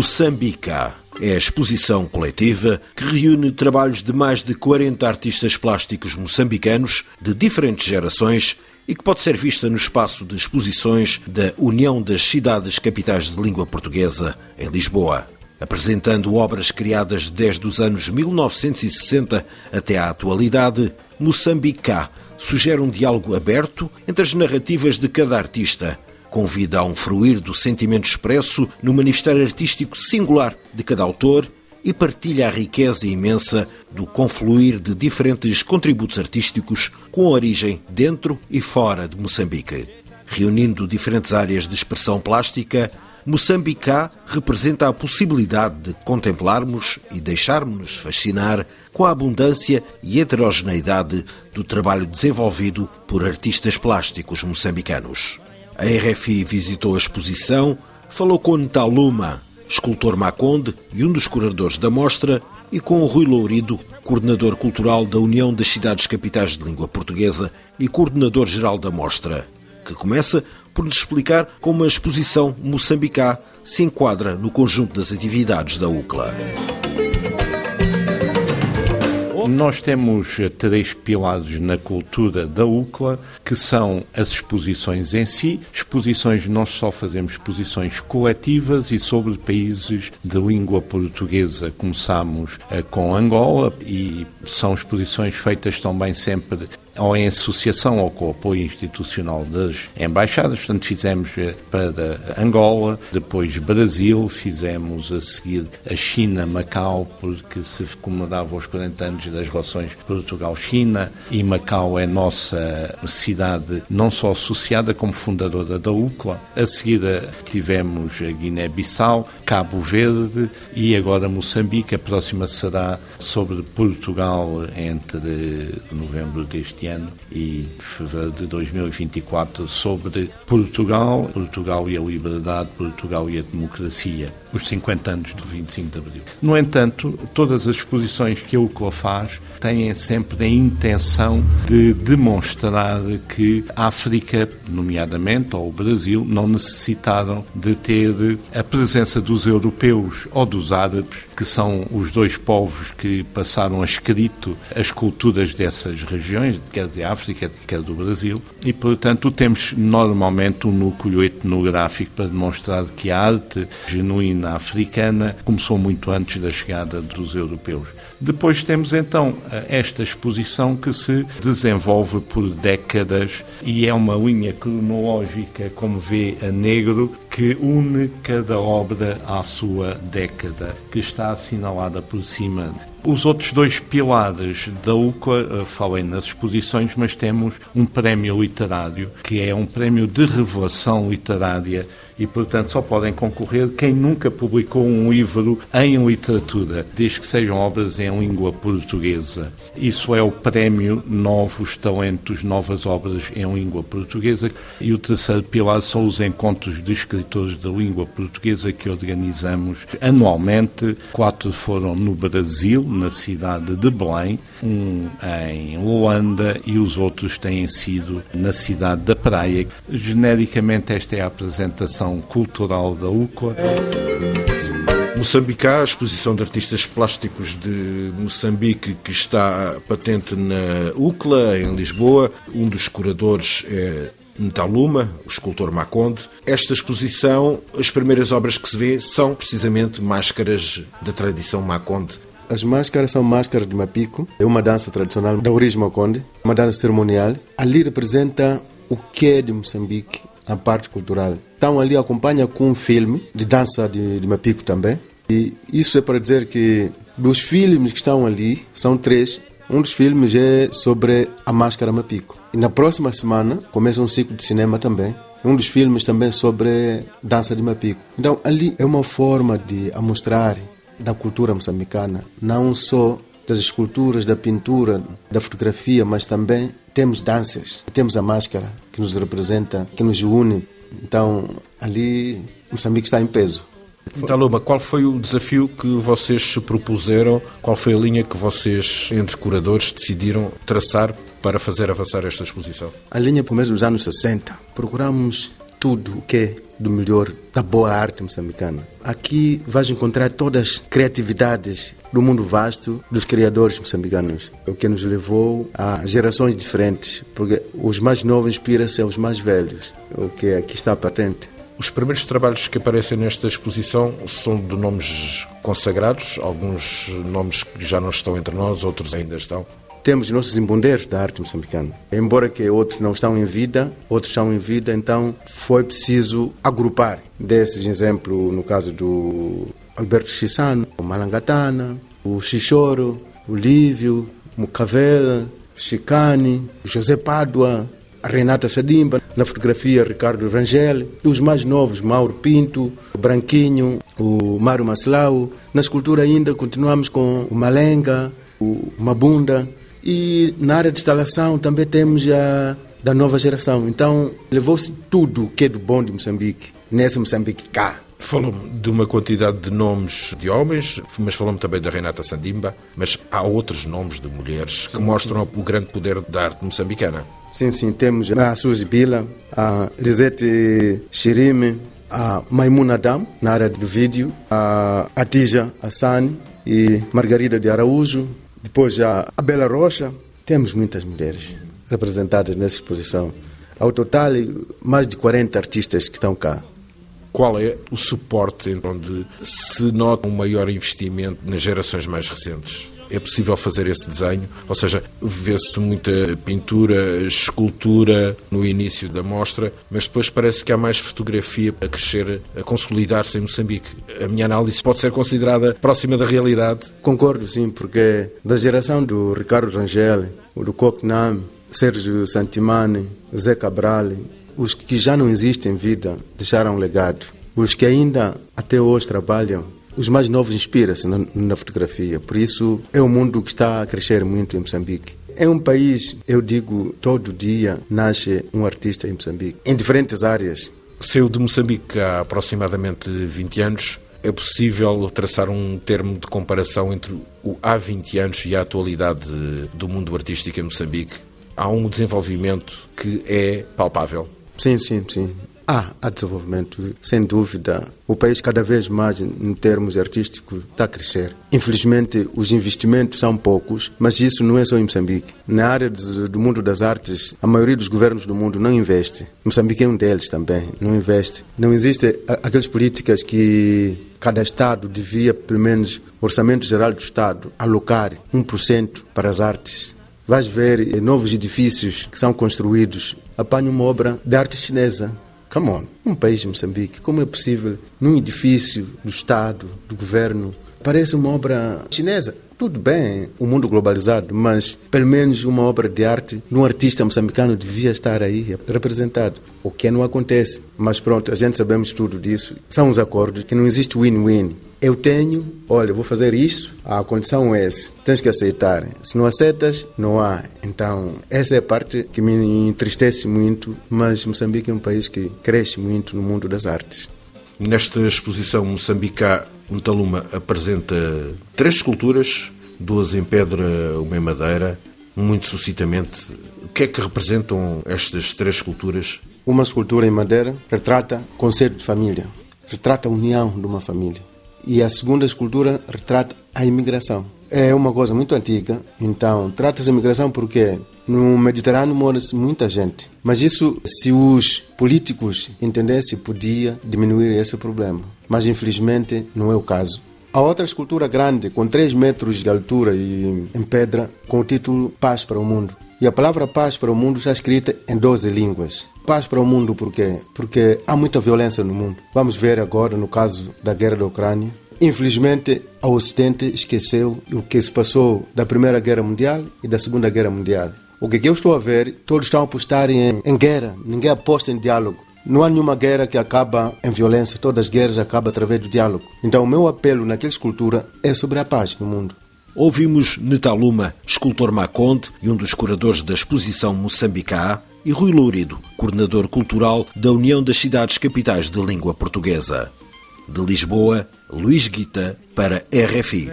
Moçambica é a exposição coletiva que reúne trabalhos de mais de 40 artistas plásticos moçambicanos de diferentes gerações e que pode ser vista no espaço de exposições da União das Cidades Capitais de Língua Portuguesa, em Lisboa. Apresentando obras criadas desde os anos 1960 até à atualidade, Moçambica sugere um diálogo aberto entre as narrativas de cada artista, convida a um fruir do sentimento expresso no manifestar artístico singular de cada autor e partilha a riqueza imensa do confluir de diferentes contributos artísticos com origem dentro e fora de Moçambique. Reunindo diferentes áreas de expressão plástica, Moçambicá representa a possibilidade de contemplarmos e deixarmos-nos fascinar com a abundância e heterogeneidade do trabalho desenvolvido por artistas plásticos moçambicanos. A RFI visitou a exposição, falou com Ntaluma, escultor Maconde e um dos curadores da mostra, e com Rui Lourido, coordenador cultural da União das Cidades Capitais de Língua Portuguesa e coordenador-geral da mostra, que começa por nos explicar como a exposição Moçambicá se enquadra no conjunto das atividades da UCLA. Nós temos três pilares na cultura da UCLA, que são as exposições em si. Exposições, nós só fazemos exposições coletivas e sobre países de língua portuguesa. Começamos eh, com Angola e são exposições feitas também sempre ou em associação ou com o apoio institucional das embaixadas. Portanto, fizemos eh, para Angola, depois Brasil, fizemos a seguir a China, Macau, porque se comemorava os 40 anos das relações Portugal-China e Macau é nossa cidade não só associada como fundadora da UCLA. A seguir eh, tivemos Guiné-Bissau, Cabo Verde e agora Moçambique. A próxima será sobre Portugal entre novembro deste ano e fevereiro de 2024 sobre Portugal, Portugal e a liberdade, Portugal e a democracia, os 50 anos do 25 de Abril. No entanto, todas as exposições que a UCLA faz têm sempre a intenção de demonstrar que a África, nomeadamente, ou o Brasil, não necessitaram de ter a presença dos europeus ou dos árabes, que são os dois povos que passaram a escrito as culturas dessas regiões, quer de África, quer do Brasil, e, portanto, temos normalmente um núcleo etnográfico para demonstrar que a arte genuína africana começou muito antes da chegada dos europeus. Depois temos então esta exposição que se desenvolve por décadas e é uma linha cronológica, como vê a negro, que une cada obra à sua década, que está assinalada por cima. Os outros dois pilares da UCA, eh, falei nas exposições, mas temos um prémio literário, que é um prémio de revelação literária e, portanto, só podem concorrer quem nunca publicou um livro em literatura, desde que sejam obras em língua portuguesa. Isso é o prémio Novos Talentos, Novas Obras em Língua Portuguesa. E o terceiro pilar são os encontros de escritores da língua portuguesa que organizamos anualmente. Quatro foram no Brasil, na cidade de Belém, um em Luanda e os outros têm sido na cidade da Praia. Genericamente, esta é a apresentação Cultural da UCLA. Moçambicá, a exposição de artistas plásticos de Moçambique que está patente na UCLA, em Lisboa. Um dos curadores é Ntaluma, o escultor Maconde. Esta exposição, as primeiras obras que se vê são precisamente máscaras da tradição Maconde. As máscaras são máscaras de Mapico, é uma dança tradicional da origem Maconde, uma dança cerimonial. Ali representa o que é de Moçambique, a parte cultural. Então ali acompanha com um filme de dança de, de Mapico também. E isso é para dizer que dos filmes que estão ali, são três, um dos filmes é sobre a máscara Mapico. E na próxima semana começa um ciclo de cinema também. Um dos filmes também sobre dança de Mapico. Então ali é uma forma de mostrar da cultura moçambicana, não só das esculturas, da pintura, da fotografia, mas também temos danças, temos a máscara que nos representa, que nos une então, ali, Moçambique está em peso. Então, Luma, qual foi o desafio que vocês se propuseram? Qual foi a linha que vocês, entre curadores, decidiram traçar para fazer avançar esta exposição? A linha, por mesmo dos anos 60, procuramos tudo o que é do melhor da boa arte moçambicana. Aqui vais encontrar todas as criatividades do mundo vasto dos criadores moçambicanos, o que nos levou a gerações diferentes, porque os mais novos inspiram-se aos mais velhos, o que aqui está patente. Os primeiros trabalhos que aparecem nesta exposição são de nomes consagrados, alguns nomes que já não estão entre nós, outros ainda estão. Temos nossos embondeiros da arte moçambicana. Embora que outros não estão em vida, outros estão em vida, então foi preciso agrupar. Desses exemplo, no caso do Alberto Chissano, o Malangatana, o Xixoro, o Lívio, Mucavela, Chicane, José Pádua, Renata Sadimba, na fotografia Ricardo Rangel, e os mais novos, Mauro Pinto, o Branquinho, o Mário Maslau. Na escultura ainda continuamos com o Malenga, o Mabunda, e na área de instalação também temos a da nova geração. Então, levou-se tudo que é do bom de Moçambique, nesse Moçambique cá. Falou de uma quantidade de nomes de homens, mas falou também da Renata Sandimba, mas há outros nomes de mulheres que mostram o grande poder da arte moçambicana. Sim, sim, temos a Suzy Bila, a Lisette Shirime, a Maimuna Dam, na área do vídeo, a Atija Assani e Margarida de Araújo, depois a Bela Rocha. Temos muitas mulheres representadas nessa exposição. Ao total, mais de 40 artistas que estão cá. Qual é o suporte onde se nota um maior investimento nas gerações mais recentes? É possível fazer esse desenho? Ou seja, vê-se muita pintura, escultura no início da mostra, mas depois parece que há mais fotografia a crescer, a consolidar-se em Moçambique. A minha análise pode ser considerada próxima da realidade? Concordo, sim, porque da geração do Ricardo Rangel, do Koknam, Sérgio Santimani, Zé Cabral, os que já não existem em vida deixaram um legado. Os que ainda até hoje trabalham, os mais novos inspiram-se na, na, fotografia. Por isso, é um mundo que está a crescer muito em Moçambique. É um país, eu digo, todo dia nasce um artista em Moçambique, em diferentes áreas. Saiu de Moçambique há aproximadamente 20 anos. É possível traçar um termo de comparação entre o há 20 anos e a atualidade do mundo artístico em Moçambique? há um desenvolvimento que é palpável. Sim, sim, sim. Há, desenvolvimento, sem dúvida. O país, cada vez mais, em termos artísticos, está a crescer. Infelizmente, os investimentos são poucos, mas isso não é só em Moçambique. Na área do mundo das artes, a maioria dos governos do mundo não investe. Moçambique é um deles também, não investe. Não existem aquelas políticas que cada Estado devia, pelo menos, o Orçamento Geral do Estado, alocar 1% para as artes vais ver eh, novos edifícios que são construídos. Apanha uma obra de arte chinesa. Come on, um país, Moçambique, como é possível num edifício do Estado, do governo, parece uma obra chinesa? Tudo bem, o um mundo globalizado, mas pelo menos uma obra de arte de um artista moçambicano devia estar aí representado. O que não acontece. Mas pronto, a gente sabemos tudo disso. São os acordos que não existe win-win. Eu tenho, olha, vou fazer isto, a condição é essa, tens que aceitar. Se não aceitas, não há. Então, essa é a parte que me entristece muito, mas Moçambique é um país que cresce muito no mundo das artes. Nesta exposição Moçambique Taluma apresenta três esculturas, duas em pedra, uma em madeira. Muito sucintamente, o que é que representam estas três esculturas? Uma escultura em madeira retrata o conceito de família, retrata a união de uma família e a segunda escultura retrata a imigração. É uma coisa muito antiga, então trata-se de imigração porque no Mediterrâneo mora-se muita gente. Mas isso, se os políticos entendessem, podia diminuir esse problema. Mas infelizmente não é o caso. A outra escultura grande, com 3 metros de altura e em pedra, com o título Paz para o Mundo. E a palavra paz para o mundo está escrita em 12 línguas. Paz para o mundo por quê? Porque há muita violência no mundo. Vamos ver agora no caso da guerra da Ucrânia. Infelizmente, o Ocidente esqueceu o que se passou da Primeira Guerra Mundial e da Segunda Guerra Mundial. O que eu estou a ver, todos estão a apostar em, em guerra, ninguém aposta em diálogo. Não há nenhuma guerra que acaba em violência, todas as guerras acabam através do diálogo. Então, o meu apelo naquela escultura é sobre a paz no mundo. Ouvimos Netaluma, escultor Maconde e um dos curadores da exposição Moçambicá, e Rui Lourido, coordenador cultural da União das Cidades Capitais de Língua Portuguesa. De Lisboa, Luís Guita para RFI.